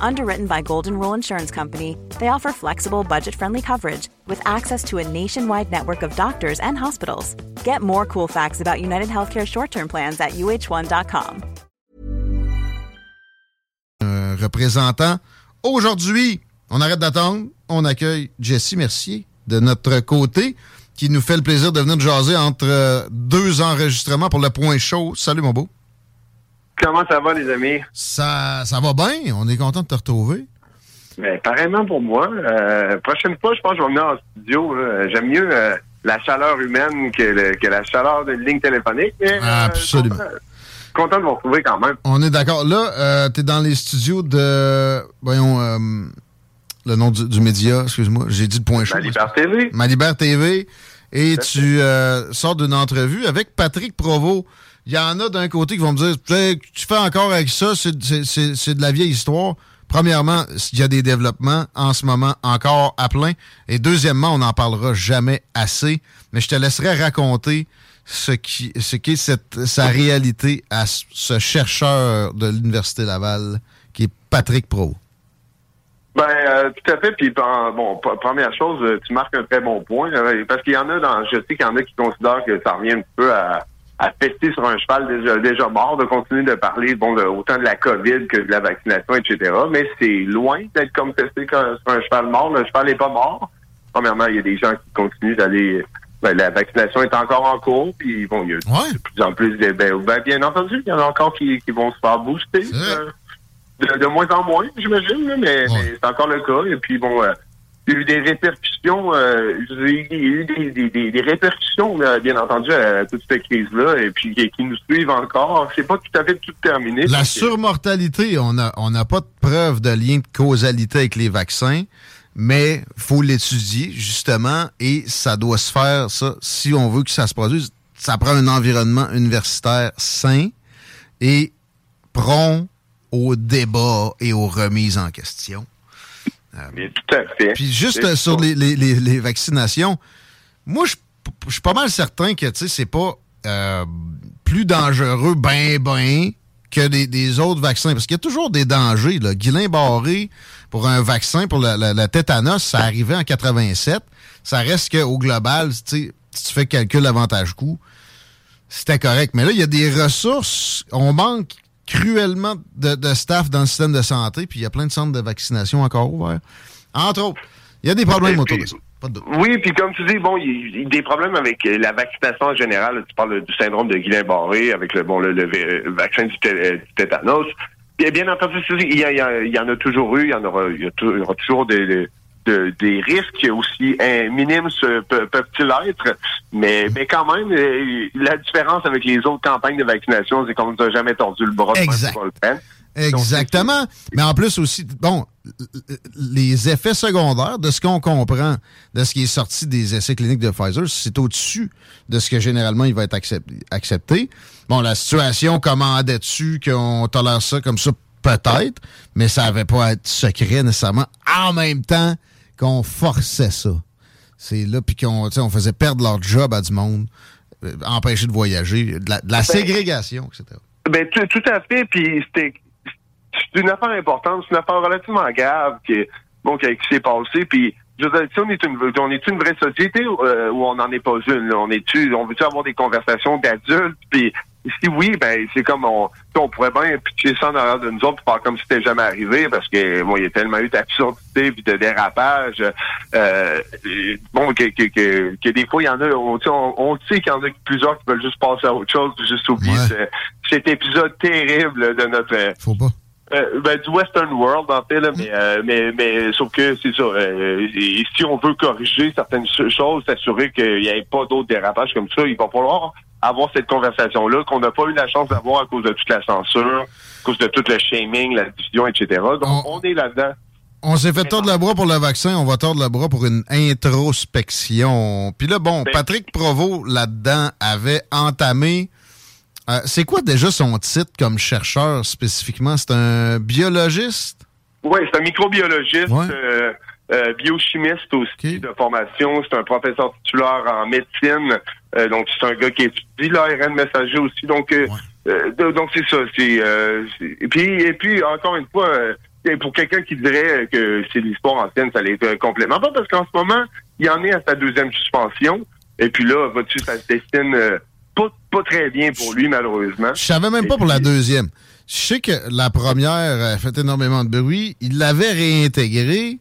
Underwritten by Golden Rule Insurance Company, they offer flexible, budget-friendly coverage with access to a nationwide network of doctors and hospitals. Get more cool facts about United Healthcare short-term plans at uh1.com. Un représentant. Aujourd'hui, on arrête d'attendre. On accueille Jessie Mercier de notre côté qui nous fait le plaisir de venir jaser entre euh, deux enregistrements pour le point chaud. Salut mon beau. Comment ça va, les amis? Ça, ça va bien. On est content de te retrouver. Mais pareillement pour moi. Euh, prochaine fois, je pense que je vais venir en studio. là. J'aime mieux euh, la chaleur humaine que, le- que la chaleur d'une ligne téléphonique. mais, euh, Absolument. content, content de vous retrouver quand même. On est d'accord. Là, tu es dans les studios de. Voyons, le nom du, du média, excuse-moi. J'ai dit le point chaud. Ma Liberté TV. Ma Libère TV. Et tu euh, sors d'une entrevue avec Patrick Provo. Il y en a d'un côté qui vont me dire Tu fais encore avec ça, c'est- de la vieille histoire. Premièrement, il y a des développements en ce moment encore à plein. Et deuxièmement, on n'en parlera jamais assez. Mais je te laisserai raconter ce qui ce qu'est cette sa réalité à ce- chercheur de l'Université Laval qui est Patrick Provo. Ben, euh, tout à fait. Puis, bon, première chose, euh, tu marques un très bon point. euh, parce qu'il y en a dans, je sais qu'il y en a qui considèrent que ça revient un peu à, à sur un cheval déjà, déjà mort, de continuer de parler, bon, de- autant de la COVID que de la vaccination, etc. Mais c'est loin d'être comme comme- sur un cheval mort. Le cheval n'est pas mort. Premièrement, il y a des gens qui continuent d'aller, ben, la vaccination est encore en cours, puis bon, il y a de plus en plus de, ben, ben, bien entendu, il y en a encore qui, qui vont se faire booster. euh, de, de moins en moins, j'imagine, mais, mais c'est encore le cas. Et puis bon, euh, il y a eu des répercussions, euh, il y a eu des, des, des, des répercussions, là, bien entendu, à toute cette crise-là, et puis qui, qui nous suivent encore. C'est pas tout à fait tout terminé. La surmortalité, on n'a on n'a pas de preuve de lien de causalité avec les vaccins, mais faut l'étudier, justement, et ça doit se faire, ça, si on veut que ça se produise, ça prend un environnement universitaire sain et prompt au débat et aux remises en question. Mais tout à fait. Puis juste euh, sur les, les- les- les vaccinations, moi, je je suis pas mal certain que, tu sais, c'est pas euh, plus dangereux, ben, ben, que des, des autres vaccins. Parce qu'il y a toujours des dangers, là. Guillain Barré, pour un vaccin, pour la, la- la tétanos, ça arrivait en 87. Ça reste qu'au global, tu sais, si tu fais calcul avantage-coût, c'était correct. Mais là, il y a des ressources. On manque cruellement de, de staff dans le système de santé, puis il y a plein de centres de vaccination encore ouverts. Entre autres, il y a des problèmes autour de ça. Oui, puis comme tu dis, bon, il y a des problèmes avec euh, la vaccination en général. Tu parles du syndrome de Guillain-Barré avec le bon le, le v- vaccin du, té- euh, du tétanos. Bien, bien entendu, il y, a- il y en a toujours eu, il y en aura, il y aura toujours des- de- des risques aussi hein, minimes pe- peuvent-ils être, mais mais quand même, euh, la différence avec les autres campagnes de vaccination, c'est qu'on nous a jamais tordu le bras Exact. le. Exactement. Mais en plus aussi, bon, les effets secondaires, de ce qu'on comprend, de ce qui est sorti des essais cliniques de Pfizer, c'est au-dessus de ce que généralement il va être accep- accepté. Bon, la situation commandait dessus qu'on tolère ça comme ça, peut-être, mais ça n'avait pas à être secret nécessairement. En même temps qu'on forçait ça. C'est là, puis qu'on tu on faisait perdre leur job à du monde, euh, empêcher de voyager, de la, de la ségrégation, etc. Ben tout, à fait. Puis c'était une affaire importante, c'est une affaire relativement grave qui, bon, qui, qui s'est passée. Puis je veux dire, si on est une on est une vraie société euh, où on n'en est pas une. là? On est on veut avoir des conversations d'adultes. Puis si oui, ben c'est comme on, on pourrait bien pitcher ça en arrière de nous autres pour faire comme si c'était jamais arrivé parce que bon, il y a tellement eu d'absurdité puis de dérapage. Euh, bon, que, que, que, que, des fois, il y en a, on, on, sait qu'il y en a plusieurs qui veulent juste passer à autre chose, juste oublier cet épisode terrible de notre. Faut pas. Euh, ben, du Western World, en fait, là, mais, euh, mais, mais sauf que c'est ça. Euh, si on veut corriger certaines choses, s'assurer qu'il n'y ait pas d'autres dérapages comme ça, il va falloir avoir cette conversation-là qu'on n'a pas eu la chance d'avoir à cause de toute la censure, à cause de tout le shaming, la division, etc. Donc, on, est là-dedans. On s'est fait tordre le bras pour le vaccin, on va tordre le bras pour une introspection. Puis là, bon, ben, Patrick Provo, là-dedans, avait entamé... Euh, c'est quoi déjà son titre comme chercheur spécifiquement? C'est un biologiste? Oui, c'est un microbiologiste. Euh, euh, biochimiste aussi de formation. C'est un professeur titulaire en médecine. Euh, donc, c'est un gars qui étudie l'ARN messager aussi. Donc, euh, donc c'est ça. C'est, et puis, et puis, encore une fois, pour quelqu'un qui dirait que c'est l'histoire ancienne, ça l'est complètement pas parce qu'en ce moment, il en est à sa deuxième suspension. Et puis là, va-tu, ça se destine pas, pas très bien pour lui, malheureusement. Je savais même pas pour la deuxième. Je sais que la première a fait énormément de bruit. Il l'avait réintégré.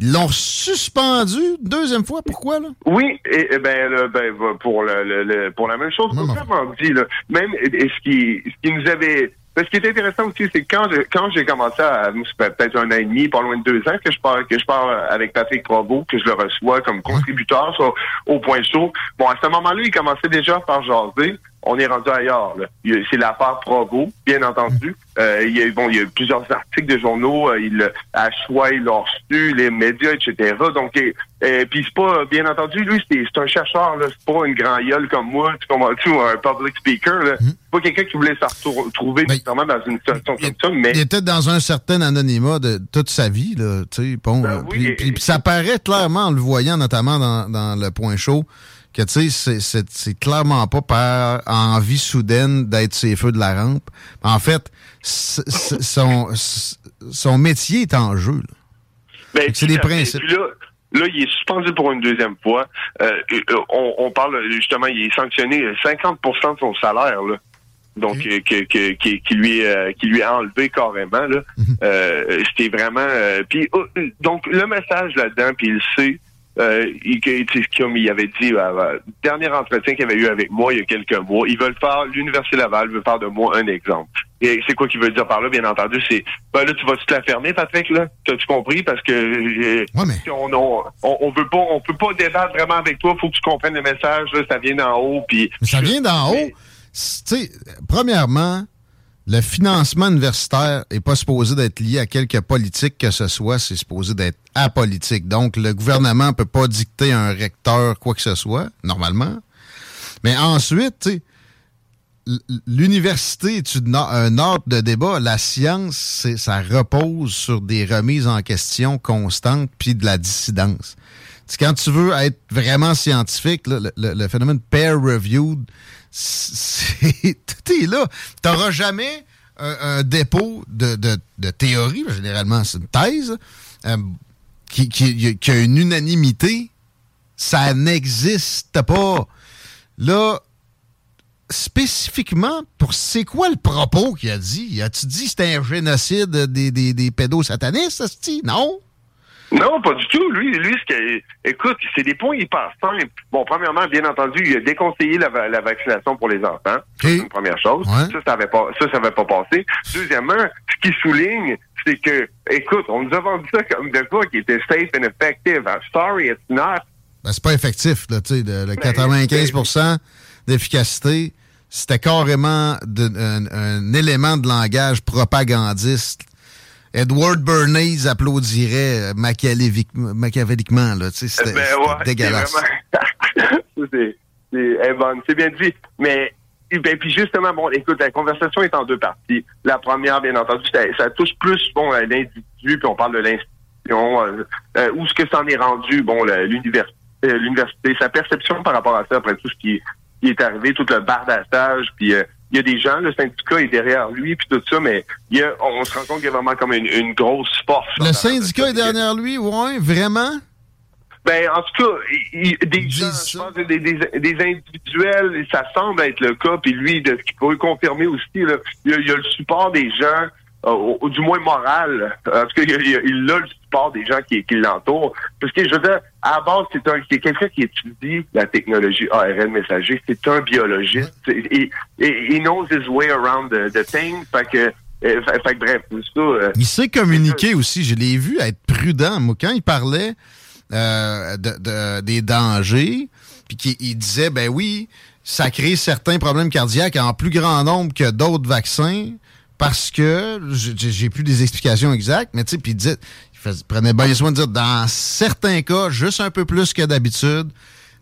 L'ont suspendu deuxième fois. Pourquoi, là? Oui, et, ben, ben, pour le, pour la même chose. Vraiment dit, là. Même ce qui, ce qui nous avait ce qui est intéressant aussi, c'est quand quand j'ai commencé à peut-être un an et demi, pas loin de deux ans, que je parle que je parle avec Patrick Provo, que je le reçois comme contributeur au point chaud. Bon, à ce moment-là, il commençait déjà par jaser on est rendu ailleurs. C'est l'affaire Provo, bien entendu. Euh, il, y a, bon, il y a plusieurs articles de journaux, euh, il, à choix, il l'a reçu, les médias, etc. Donc, et, puis c'est pas, bien entendu, lui, c'est un chercheur, c'est pas une grand gueule comme moi, tu comprends-tu, un public speaker. Là. C'est pas quelqu'un qui voulait se retrouver ben, dans une situation comme ça. Mais... Il était dans un certain anonymat de toute sa vie, là, tu sais, bon. Ben puis, puis, ça paraît clairement en le voyant, notamment dans, dans le point chaud que tu sais, c'est clairement pas par envie soudaine d'être ses feux de la rampe. En fait, son, son métier est en jeu. Ben, c'est des principes. Là, là, il est suspendu pour une deuxième fois. Euh, euh, on, on, parle justement, il est sanctionné 50% de son salaire. Là. Donc, qui, qui, lui qui lui a enlevé carrément là. Mhm. Euh, c'était vraiment. puis oh, donc le message là-dedans, puis il sait, euh, il, comme il avait dit, euh, dernier entretien qu'il avait eu avec moi il y a quelques mois, ils veulent faire, l'Université Laval veut faire de moi un exemple. Et c'est quoi qu'il veut dire par là, bien entendu, c'est, ben là, tu vas-tu te la fermer, Patrick, là? T'as-tu compris? Parce que, euh, on, on, on, veut pas, on peut pas débattre vraiment avec toi, faut que tu comprennes le message, là, ça vient d'en haut, puis... Ça vient d'en haut? Tu sais, premièrement, le financement universitaire n'est pas supposé d'être lié à quelque politique que ce soit, c'est supposé d'être apolitique. Donc, le gouvernement ne peut pas dicter un recteur quoi que ce soit, normalement. Mais ensuite, l'université est un ordre de débat. La science, ça repose sur des remises en question constantes puis de la dissidence. quand tu veux être vraiment scientifique, le, le, phénomène peer-reviewed, tout est là. Tu n'auras jamais un, dépôt de, de, théorie, généralement c'est une thèse, euh, qui, qui, a une unanimité. Ça n'existe pas. Là, spécifiquement, pour c'est quoi le propos qu'il a dit? As-tu dit que c'était un génocide des, des, des pédosatanistes, Non? Non, pas du tout. Lui, lui, ce que, écoute, c'est des points hyper simples. Bon, premièrement, bien entendu, il a déconseillé la, la vaccination pour les enfants. C'est une première chose. Ça, ça avait pas, ça, ça avait pas passé. Deuxièmement, ce qui souligne, c'est que, écoute, on nous a vendu ça comme de quoi qui était safe and effective. sorry, it's not. Ben, c'est pas effectif, là, tu sais, le, 95% ben, d'efficacité, c'était carrément un, un élément de langage propagandiste Edward Bernays applaudirait machiavéliquement. Là, c'était, ben dégueulasse. c'est, c'est bien dit. Mais ben, puis justement, bon, écoute, la conversation est en deux parties. La première, bien entendu, ça, touche plus bon l'individu, puis on parle de l'institution, euh, euh, où ce que ça en est rendu, bon, l'université, euh, l'université, sa perception par rapport à ça, après tout ce qui, qui est arrivé, tout le bardassage, puis il y a des gens, le syndicat est derrière lui, puis tout ça, mais il y a, on se rend compte qu'il y a vraiment comme une, grosse force. Le syndicat est derrière lui, ouais, vraiment? Ben, en tout cas, des gens, je pense, des, des, des, individuels, ça semble être le cas, puis lui, de ce qu'il peut confirmer aussi, là, il, y a, le support des gens, euh, du moins moral, parce qu'il il, il a le support des gens qui, qui l'entourent. Parce que, je veux dire, à la base, c'est un c'est quelqu'un qui étudie la technologie ARN messager, c'est un biologiste, et, il knows his way around the, the thing, fait que fait, bref, ça, il sait communiquer aussi. Je l'ai vu être prudent. Moi, quand il parlait, euh, de, des dangers, puis qu'il disait, ben oui, ça crée certains problèmes cardiaques en plus grand nombre que d'autres vaccins, parce que, j'ai plus des explications exactes, mais tu sais, puis prenait bien soin de dire, dans certains cas, juste un peu plus que d'habitude,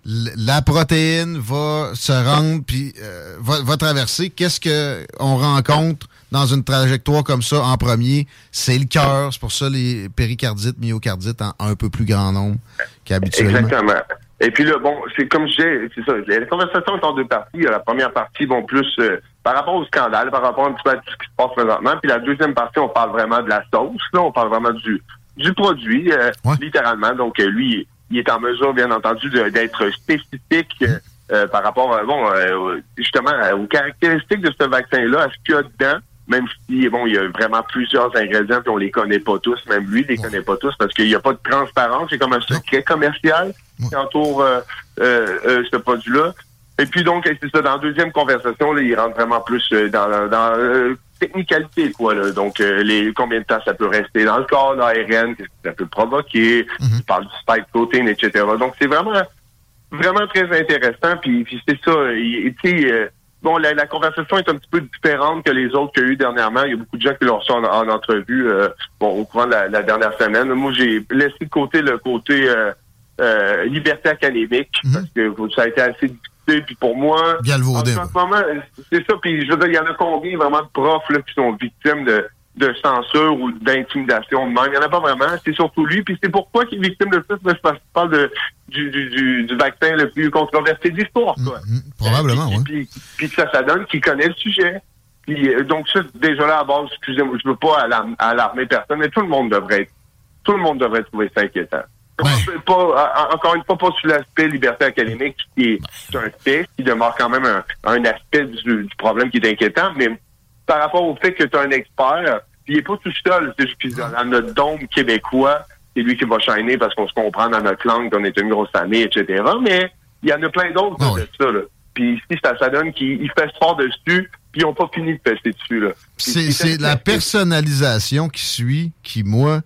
la protéine va se rendre puis euh, va, va, traverser. Qu'est-ce que on rencontre dans une trajectoire comme ça en premier, c'est le cœur. C'est pour ça les péricardites, myocardites en un peu plus grand nombre qu'habituellement. Exactement. Et puis là, bon, c'est comme je disais, c'est ça. La conversation est en deux parties. La première partie, bon, plus euh, par rapport au scandale, par rapport un petit peu à tout ce qui se passe présentement. Puis la deuxième partie, on parle vraiment de la sauce. Là, on parle vraiment du du produit, euh, littéralement. Donc euh, lui, il est en mesure, bien entendu, d'être spécifique. par rapport, bon, justement, aux caractéristiques de ce vaccin-là, à ce qu'il y a dedans, même si bon, il y a vraiment plusieurs ingrédients puis on les connaît pas tous, même lui les connaît pas tous parce qu'il n'y a pas de transparence, c'est comme un secret commercial qui entoure euh, euh, euh, ce produit-là. Et puis donc, c'est ça, dans la deuxième conversation, là, il rentre vraiment plus dans, dans technicalité, quoi. Là. Donc, les combien de temps ça peut rester dans le corps, l'ARN, qu'est-ce que ça peut provoquer, mm il parle du spike protein, etc. Donc, c'est vraiment vraiment très intéressant. Puis, puis c'est ça, tu sais bon, la, conversation est un petit peu différente que les autres qu'il y a eu dernièrement. Il y a beaucoup de gens qui l'ont reçu en, entrevue euh, bon, au courant de la, dernière semaine. Moi, j'ai laissé de côté le côté euh, euh, liberté académique mhm. parce que ça a été assez difficile. Puis pour moi, en, ce moment, c'est ça. Puis je veux dire, il y en a combien vraiment de profs là, qui sont victimes de de censure ou d'intimidation de même? Il n'y en a pas vraiment. C'est surtout lui. Puis c'est pourquoi qu'il est victime de ça. Je parle de, du, du, du, vaccin le plus controversé de l'histoire. quoi. Mm-hmm. probablement, oui. Puis, puis, ça, ça donne qu'il connaît le sujet. Puis, euh, donc ça, déjà là, à base, excusez-moi, je veux pas alarmer personne, mais tout le monde devrait tout le monde devrait trouver ça inquiétant. Pas, encore une fois, pas sur l'aspect liberté académique, qui est un fait, qui demeure quand même un, un aspect du, du problème qui est inquiétant, mais par rapport au fait que tu es un expert, il n'est pas tout seul. C'est juste dans notre dôme québécois, c'est lui qui va shiner parce qu'on se comprend dans notre langue, qu'on est une grosse famille, etc. Mais il y en a plein d'autres ah de ça. Là. Puis ici, ça, ça donne qu'il fait fort dessus, puis ils n'ont pas fini de pester dessus. Là. C'est la personnalisation qui suit, qui, moi,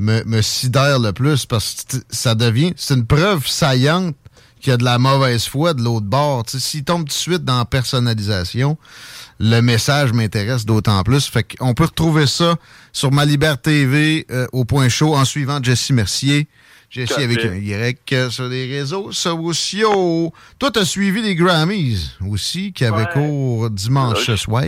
me, me sidère le plus parce que ça devient, c'est une preuve saillante qu'il y a de la mauvaise foi de l'autre bord. S'il tombe tout de suite dans la personnalisation, le message m'intéresse d'autant plus. Fait qu'on peut retrouver ça sur Ma TV euh, au point chaud en suivant Jesse Mercier. Jesse avec un Y euh, sur les réseaux sociaux. Toi, t'as suivi les Grammys aussi, qui avaient cours dimanche soir.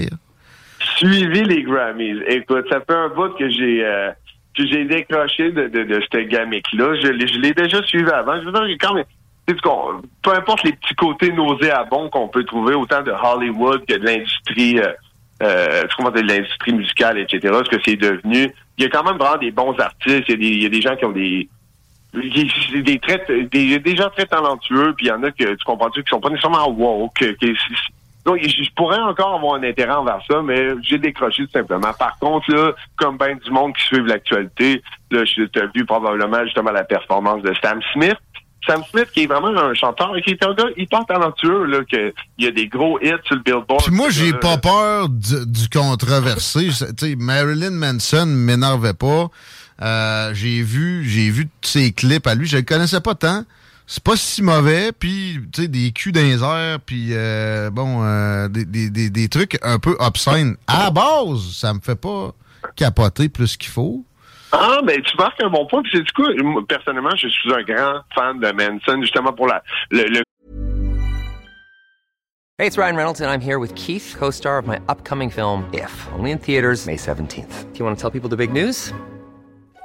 Suivi les Grammys. Écoute, ça fait un bout que j'ai euh, que j'ai décroché de, de, gamique-là. Je, je l'ai déjà suivi avant. Je veux dire, quand même peu importe les petits côtés nauséabonds qu'on peut trouver, autant de Hollywood que de l'industrie, euh, euh, de l'industrie musicale, etc., ce que c'est devenu, il y a quand même vraiment des bons artistes, il y a des, gens qui ont des des, des, des gens très talentueux, puis il y en a que tu comprends-tu qui sont pas nécessairement woke. Donc, je pourrais encore avoir un intérêt envers ça, mais j'ai décroché tout simplement. Par contre, là, comme ben du monde qui suit l'actualité, là, je t'ai vu probablement justement la performance de Sam Smith. Sam Smith, qui est vraiment un chanteur, qui est un gars hyper talentueux, là, que, il y a des gros hits sur le Billboard. Puis moi, j'ai pas peur du, du controversé. sais, Marilyn Manson m'énervait pas. Euh, j'ai vu, j'ai vu tous ses clips à lui. Je le connaissais pas tant. C'est pas si mauvais, puis tu sais des culs dans les airs, puis euh, bon, euh, des, des, des, trucs un peu obscènes. À la base, ça me fait pas capoter plus qu'il faut. Ah, ben tu marques un bon point. Puis c'est du coup, personnellement, je suis un grand fan de Manson, justement pour la le, le... Hey, it's Ryan Reynolds, and I'm here with Keith, co-star of my upcoming film If, only in theaters May 17th. Do you want to tell people the big news?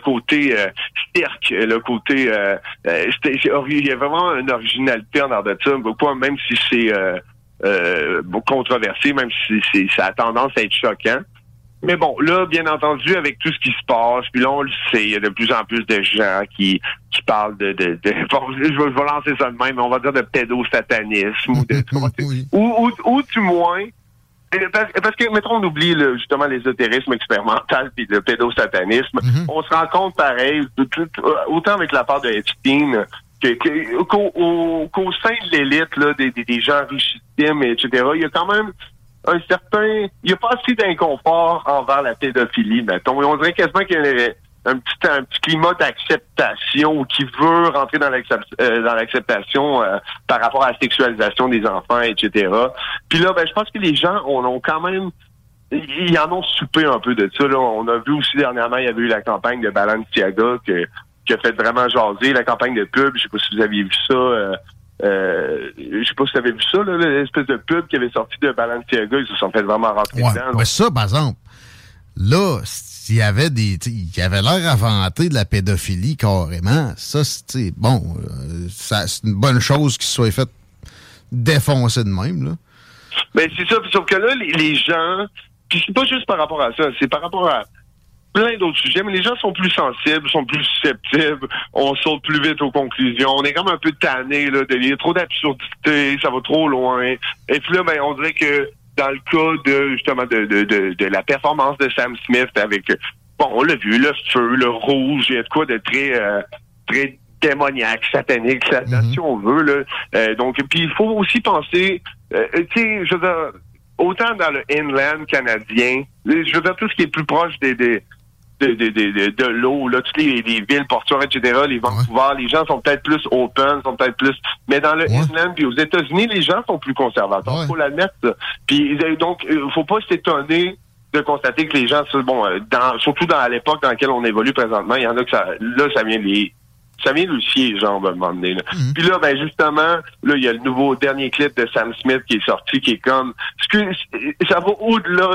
Côté euh, cirque, le côté euh, euh, il y a vraiment une originalité en arrière de ça, même si c'est euh, euh, controversé, même si c'est, ça a tendance à être choquant. Mais bon, là, bien entendu, avec tout ce qui se passe, puis là, on le sait, il y a de plus en plus de gens qui, qui parlent de... de, de bon, je, vais, lancer ça de même, mais on va dire de pédosatanisme ou de... Ou, ou, ou du moins... Parce, que, mettons, on oublie le- justement l'ésotérisme expérimental puis le pédosatanisme. On se rend compte pareil, de tout- euh, autant avec la part de Epstein que- que- qu'au au- qu'au sein de l'élite là, des, des, des gens richissimes, etc., il y a quand même un certain... Il n'y a pas assez d'inconfort envers la pédophilie, mettons. Et on dirait quasiment qu'il y a un petit, un petit climat d'acceptation qui veut rentrer dans euh, dans l'acceptation euh, par rapport à la sexualisation des enfants, etc. Puis là, ben, je pense que les gens on, ont quand même ils en ont soupé un peu de ça. Là. On a vu aussi dernièrement, il y avait eu la campagne de Balenciaga que, qui a fait vraiment jaser, la campagne de pub. Je sais pas si vous aviez vu ça. Euh, euh, je sais pas si vous avez vu ça, là, l'espèce de pub qui avait sorti de Balenciaga. Ils se sont fait vraiment rentrer Ouais, dedans. ouais, ça, par exemple, là, s'il y avait des. Il y avait l'air inventé de la pédophilie carrément. Ça, c'est bon, euh, c'est une bonne chose qu'il soit fait défoncer de même, là. Ben c'est ça, sauf que là, les, les gens, puis c'est pas juste par rapport à ça, c'est par rapport à plein d'autres sujets, mais les gens sont plus sensibles, sont plus susceptibles, on saute plus vite aux conclusions, on est comme un peu tanné là, de il y a trop d'absurdité, ça va trop loin. Et puis là, ben on dirait que dans le cas de justement de, de, de, de la performance de Sam Smith avec bon, on l'a vu, le feu, le rouge, il y a de quoi de très euh, très démoniaque, satanique, là-dedans, si on veut. Là. Euh, donc, puis il faut aussi penser, euh, tu sais, je veux dire, autant dans le inland canadien, je veux dire, tout ce qui est plus proche des, des de, de, de, de, de l'eau, là, toutes les, les villes portuaires, etc., les Vancouver, les gens sont peut-être plus open, sont peut-être plus... Mais dans le inland, puis aux États-Unis, les gens sont plus conservateurs, faut l'admettre. ça. Puis euh, donc, euh, faut pas s'étonner de constater que les gens, bon, euh, dans, surtout dans l'époque dans laquelle on évolue présentement, il y en a que ça, là, ça vient les, ça vient lui scier les jambes à un moment donné. Là. Puis là, ben justement, là, il y a le nouveau dernier clip de Sam Smith qui est sorti, qui est comme, ce que- ça va au-delà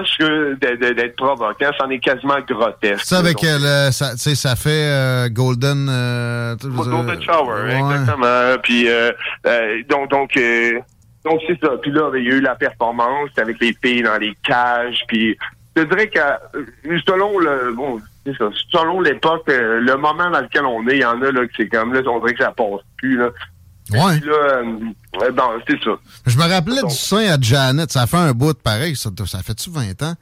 d'être provoquant, c'en est quasiment grotesque. Ça, avec Donc, euh, le, ça, tu sais, ça fait euh, Golden. euh, Golden Shower, ouais. exactement. Puis euh, euh, donc donc euh, donc c'est ça. Puis là, ben, il y a eu la performance avec les filles dans les cages. Puis je dirais que selon le bon, ça, selon l'époque, euh, le moment dans lequel on est, il y en a là que c'est comme là, on dirait que ça passe plus là. Ouais. Puis là, euh, euh, bon, c'est ça. Je me rappelais du sein à Janet. Ça fait un bout de pareil. Ça, ça fait-tu 20 ans?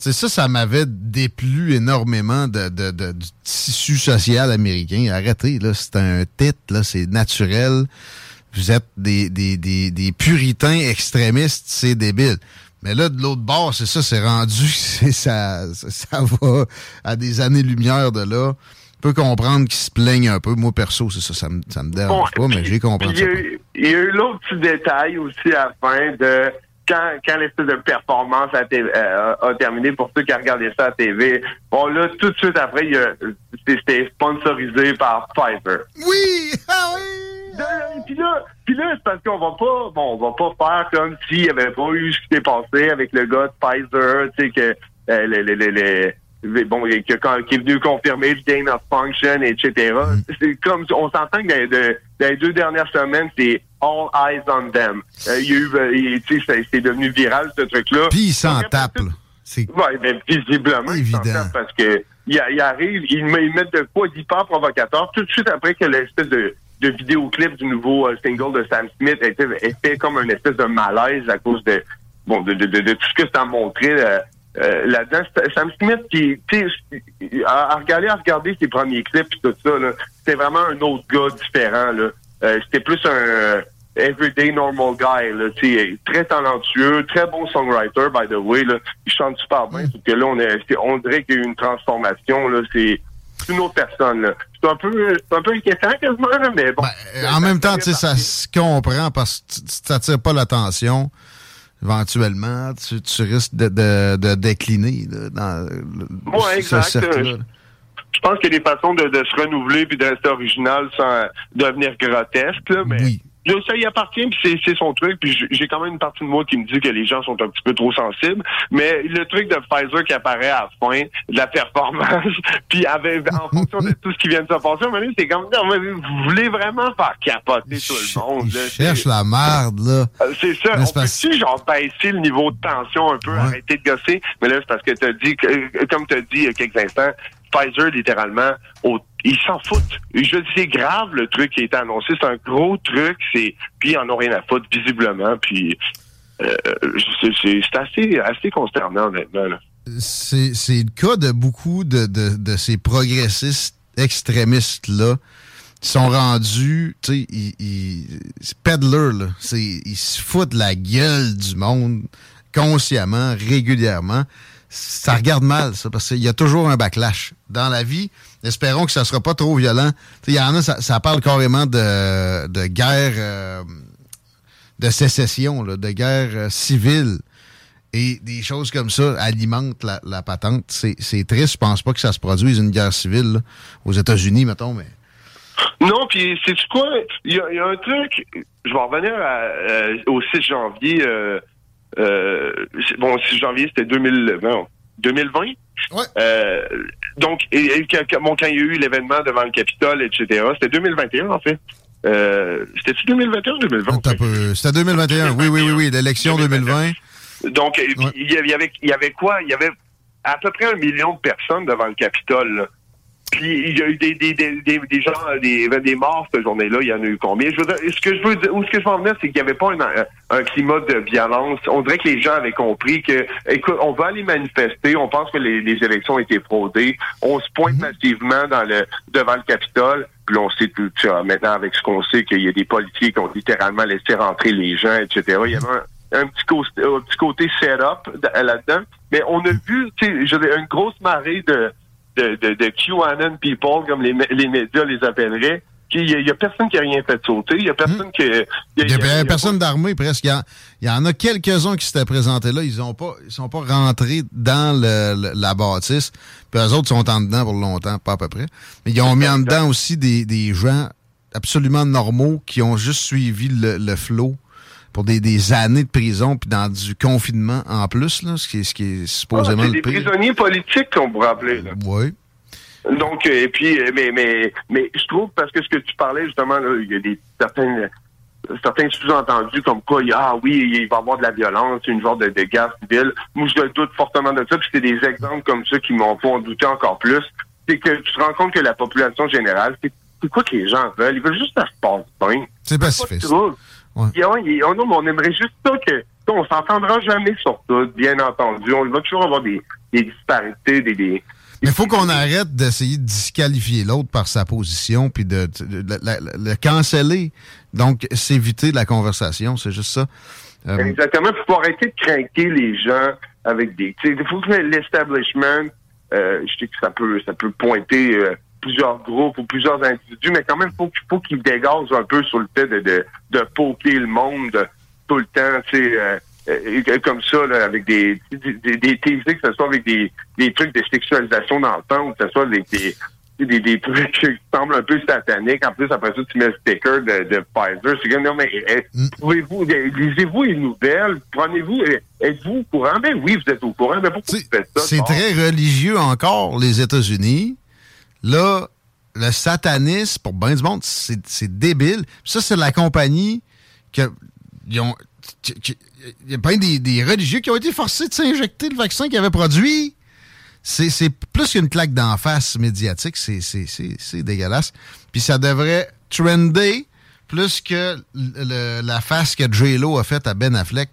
Tu sais, ça, ça m'avait déplu énormément de, de- de- du tissu social américain. Arrêtez, là. C'est un titre, là. C'est naturel. Vous êtes des, des, des, des puritains extrémistes. C'est débile. Mais là, de l'autre bord, c'est ça, c'est rendu, ça, ça, va à des années-lumière de là. On peut comprendre qu'ils se plaignent un peu. Moi, perso, c'est ça, ça me, ça me dérange pas, mais j'ai compris ça. il y a eu- l'autre petit détail aussi à la fin de quand, quand l'espèce de performance a, euh, a terminé pour ceux qui regardé ça à TV. Bon, là, tout de suite après, c'était sponsorisé par Pfizer. Oui! Ah là, puis là c'est parce qu'on va pas, bon, on va pas faire comme s'il y avait pas eu ce qui s'est passé avec le gars de Pfizer, tu sais, que euh, le, le, le, le- le- bon, qui, est venu confirmer le gain of function, etc. C'est comme, on s'entend que dans, de- dans les deux dernières semaines, c'est all eyes on them. Euh, il y a eu, euh, il- tu sais, c'est- devenu viral, ce truc-là. Puis il s'en tape, là. C'est Ouais, ben, visiblement, s'en Évident. parce que il, il arrive, il, il met de quoi d'hyper provocateur tout de suite après que l'espèce de de vidéoclip du nouveau single de Sam Smith était, était comme une espèce de malaise à cause de bon de, de, de, tout ce que ça montrait euh, là-dedans, Sam Smith, qui, à, à, regarder, à regarder ses premiers clips et tout ça, c'était vraiment un autre gars différent. Là. Euh, c'était plus un everyday normal guy, là, très talentueux, très bon songwriter, by the way. Là. Il chante super bien. Mm. que là, on, est, on dirait qu'il y a eu une transformation. Là, c'est une autre personne. C'est un peu, un peu inquiétant quasiment, mais bon. Ben, en même temps, tu sais, ça se comprend parce que ça attire pas l'attention éventuellement, tu, tu risques de, de, de décliner là, dans ouais, ce cercle-là. Je pense qu'il y a des façons de, de se renouveler puis de rester original sans devenir grotesque, là, mais oui ça y appartient, puis c'est son truc. Puis j'ai quand même une partie de moi qui me dit que les gens sont un petit peu trop sensibles. Mais le truc de Pfizer qui apparaît à la fin de la performance, puis avec, en fonction de tout ce qui vient de se passer, c'est comme vous voulez vraiment faire capoter tout le monde. Là, cherche la merde, là. Euh, c'est ça. On peut-tu genre baisser le niveau de tension un peu, arrêter de gosser? Mais là, c'est parce que tu as dit, comme tu as dit il y a quelques instants, Pfizer, littéralement, ils s'en foutent. Je c'est grave le truc qui a été annoncé, c'est un gros truc, c'est puis ils en ont rien à foutre visiblement, puis euh, c'est assez assez consternant honnêtement. C'est le cas de beaucoup de, ces progressistes extrémistes là qui sont rendus, tu sais, ils, ils là, ils se foutent la gueule du monde consciemment, régulièrement ça regarde mal, ça, parce qu'il y a toujours un backlash. Dans la vie, espérons que ça ne sera pas trop violent. Il y en a, ça, parle carrément de, de guerre euh, de sécession, de guerre euh, civile. Et des choses comme ça alimentent la, patente. C'est triste. Je pense pas que ça se produise une guerre civile aux États-Unis, mettons, mais. Non, puis c'est quoi? Il y, a un truc. Je vais revenir euh, au 6 janvier euh, bon, 6 janvier, c'était 2020. Ouais. Euh, donc, et, bon, quand il y a eu l'événement devant le Capitole, etc., c'était 2021, en fait. Euh, C'était-tu 2021 ou 2020? C'était 2021, oui, oui, oui, oui, l'élection 2020. Donc, il, y avait, il y avait quoi? Il y avait à peu près un million de personnes devant le Capitole. Puis il y a eu des, des, des, des, des gens, des, des morts cette journée-là. Il y en a eu combien? Je veux dire, ce que je veux dire, où ce que je veux en venir, c'est qu'il n'y avait pas un, un, climat de violence. On dirait que les gens avaient compris que, écoute, on va aller manifester. On pense que les, les élections ont été fraudées. On se pointe mhm. massivement dans le devant le Capitole. Puis on sait tout ça. Maintenant, avec ce qu'on sait, qu'il y a des politiques qui ont littéralement laissé rentrer les gens, etc. Il y avait un, petit, côté, un petit côté set-up là-dedans. Mais on a vu, tu sais, une grosse marée de de, de, de QAnon people, comme les, les médias les appelleraient. Il n'y a, personne qui a rien fait sauter. Il y a personne qui. Il y a, personne d'armée presque. Il y, en a quelques-uns qui s'étaient présentés là. Ils ont pas, ils sont pas rentrés dans le, la bâtisse. Puis eux autres sont en dedans pour longtemps, pas à peu près. Mais ils ont mis en dedans aussi des, des gens absolument normaux qui ont juste suivi le, le flot pour des, années de prison puis dans du confinement en plus, là, ce, qui est, ce qui est supposément ah, le pire. des prisonniers politiques qu'on pourrait appeler. Là. Oui. Donc, euh, et puis, euh, mais, mais, mais je trouve, parce que ce que tu parlais, justement, là, il y a des certains, certains sous-entendus comme quoi, ah oui, il va y avoir de la violence, une genre de, de guerre civile. Moi, je doute fortement de ça, puis c'est des exemples comme ça qui m'ont fait en douter encore plus. C'est que tu te rends compte que la population générale, c'est quoi que les gens veulent? Ils veulent juste que ça se passe bien. C'est pacifiste. Ouais. on, on aimerait juste ça que on s'entendra jamais sur tout, bien entendu. On va toujours avoir des, disparités, des, des mais il faut qu'on arrête d'essayer de disqualifier l'autre par sa position puis de, le canceller. Donc, s'éviter de la conversation, c'est juste ça. Euh, Exactement. Il faut arrêter de craquer les gens avec des... Il faut que l'establishment, euh, je sais que ça peut ça peut pointer euh, plusieurs groupes ou plusieurs individus, mais quand même, faut, faut qu'ils dégagent un peu sur le fait de, de, de poker le monde tout le temps, tu sais, euh, euh, comme ça, là, avec des, des, des que ce soit avec des, des trucs de sexualisation dans le temps, ou que ce soit des, des, des, trucs qui semblent un peu sataniques. En plus, après ça, tu mets le sticker de, de Pfizer. C'est comme, non, mais eh, mm. pouvez-vous, lisez-vous les nouvelles? Prenez-vous, eh, êtes-vous au courant? Ben oui, vous êtes au courant. Mais pourquoi vous faites ça? C'est très religieux encore, les États-Unis. Là, le satanisme, pour bien du monde, c'est débile. Ça, c'est la compagnie que. Ont, il y a plein des, des, religieux qui ont été forcés de s'injecter le vaccin qu'ils avaient produit. C'est plus qu'une claque d'en face médiatique. C'est dégueulasse. Puis ça devrait trendé plus que la face que J-Lo a faite à Ben Affleck.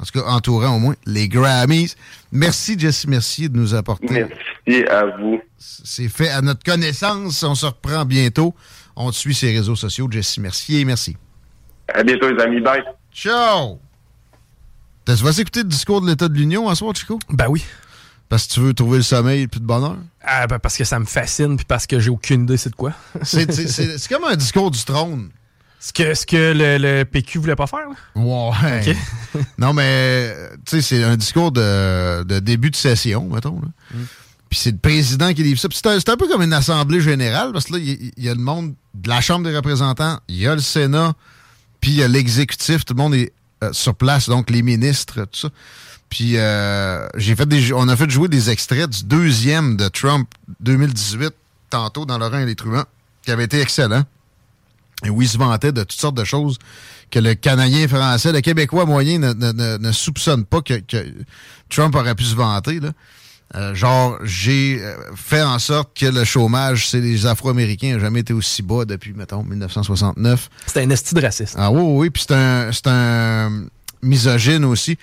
En tout cas, entourant au moins les Grammys. Merci, Jesse Mercier, de nous apporter. Merci à vous. C'est fait à notre connaissance. On se reprend bientôt. On te suit sur les réseaux sociaux. Jesse Mercier, merci. À bientôt, les amis. Bye. Ciao! Tu vas écouter le discours de l'État de l'Union à soir, Chico? Ben oui. Parce que tu veux trouver le sommeil et plus de bonheur? Ah, ben parce que ça me fascine, puis parce que j'ai aucune idée c'est de quoi. C'est comme un discours du trône. Ce que, ce que le, le PQ voulait pas faire, là. Ouais. Non, mais, tu sais, c'est un discours de, de début de session, mettons. là. Mm. Puis c'est le président qui livre ça. Puis c'est un, peu comme une assemblée générale, parce que là, il y, il y a le monde de la Chambre des représentants, il y a le Sénat, puis il y a l'exécutif, tout le monde est euh, sur place, donc les ministres, tout ça. Puis euh, j'ai fait des, on a fait jouer des extraits du deuxième de Trump 2018, tantôt dans Laurent et les Truands, qui avait été excellent. Et où il se vantait de toutes sortes de choses que le Canadien français, le Québécois moyen ne, ne- ne- ne soupçonne pas que, que Trump aurait pu se vanter. Là. Euh, genre, j'ai euh, fait en sorte que le chômage, c'est les Afro-Américains, n'a jamais été aussi bas depuis, mettons, 1969. C'était un esti de raciste. Ah oui, oui, puis c'est un, c'est un misogyne aussi.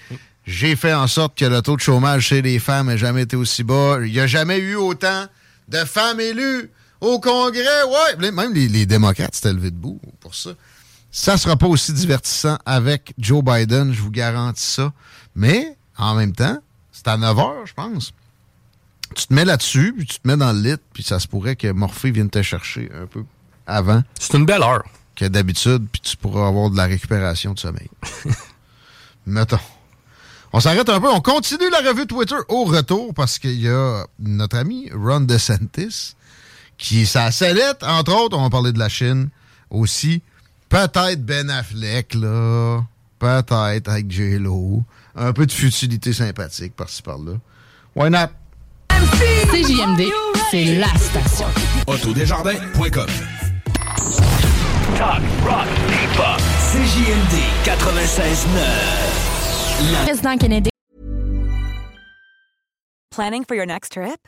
J'ai fait en sorte que le taux de chômage chez les femmes n'a jamais été aussi bas. Il n'y a jamais eu autant de femmes élues au Congrès. Ouais, même les, les démocrates s'étaient levés debout pour ça. Ça sera pas aussi divertissant avec Joe Biden, je vous garantis ça. Mais, en même temps, c'est à 9 h, je pense. Tu te mets là-dessus, puis tu te mets dans le lit, puis ça se pourrait que Morphée vienne te chercher un peu avant C'est une belle heure. que d'habitude, puis tu pourras avoir de la récupération de sommeil. Mettons. On s'arrête un peu. On continue la revue Twitter au retour parce qu'il y a notre ami Ron DeSantis qui est sa sellette. Entre autres, on va parler de la Chine aussi. Peut-être Ben Affleck, là. Peut-être avec J-Lo. Un peu de futilité sympathique par-ci par-là. Why not? CJMD, c'est la station. Autodesjardins.com Talk, rock, hip-hop. CJMD 96.9. Président Kennedy. Planning for your next trip?